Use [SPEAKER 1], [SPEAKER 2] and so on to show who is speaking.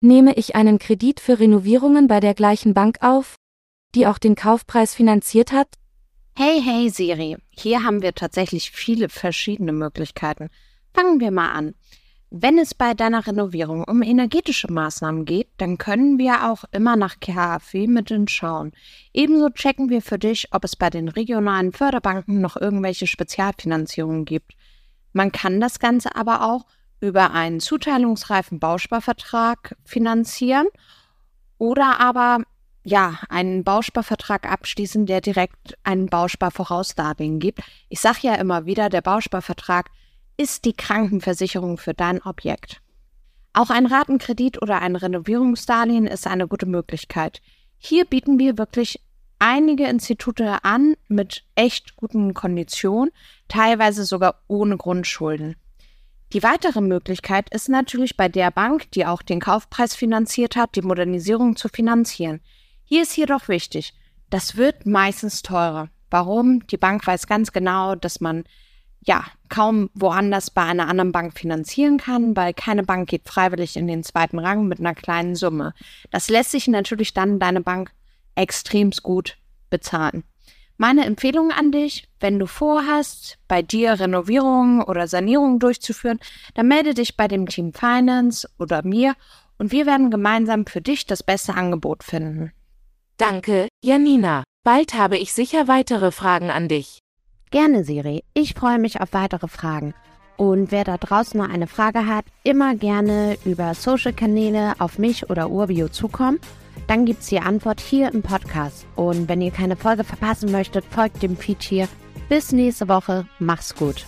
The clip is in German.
[SPEAKER 1] nehme ich einen Kredit für Renovierungen bei der gleichen Bank auf, die auch den Kaufpreis finanziert hat?
[SPEAKER 2] Hey, hey Siri, hier haben wir tatsächlich viele verschiedene Möglichkeiten. Fangen wir mal an. Wenn es bei deiner Renovierung um energetische Maßnahmen geht, dann können wir auch immer nach KfW-Mitteln schauen. Ebenso checken wir für dich, ob es bei den regionalen Förderbanken noch irgendwelche Spezialfinanzierungen gibt. Man kann das Ganze aber auch über einen zuteilungsreifen Bausparvertrag finanzieren oder aber ja, einen Bausparvertrag abschließen, der direkt einen Bausparvorausdarlehen gibt. Ich sage ja immer wieder, der Bausparvertrag ist die Krankenversicherung für dein Objekt. Auch ein Ratenkredit oder ein Renovierungsdarlehen ist eine gute Möglichkeit. Hier bieten wir wirklich einige Institute an mit echt guten Konditionen, teilweise sogar ohne Grundschulden. Die weitere Möglichkeit ist natürlich bei der Bank, die auch den Kaufpreis finanziert hat, die Modernisierung zu finanzieren. Hier ist jedoch wichtig, das wird meistens teurer. Warum? Die Bank weiß ganz genau, dass man ja kaum woanders bei einer anderen Bank finanzieren kann, weil keine Bank geht freiwillig in den zweiten Rang mit einer kleinen Summe. Das lässt sich natürlich dann deine Bank extremst gut bezahlen. Meine Empfehlung an dich, wenn du vorhast, bei dir Renovierungen oder Sanierungen durchzuführen, dann melde dich bei dem Team Finance oder mir und wir werden gemeinsam für dich das beste Angebot finden.
[SPEAKER 1] Danke, Janina. Bald habe ich sicher weitere Fragen an dich.
[SPEAKER 2] Gerne, Siri. Ich freue mich auf weitere Fragen. Und wer da draußen noch eine Frage hat, immer gerne über Social-Kanäle auf mich oder Urbio zukommen dann gibt's die Antwort hier im Podcast. Und wenn ihr keine Folge verpassen möchtet, folgt dem Feed hier. Bis nächste Woche. Mach's gut.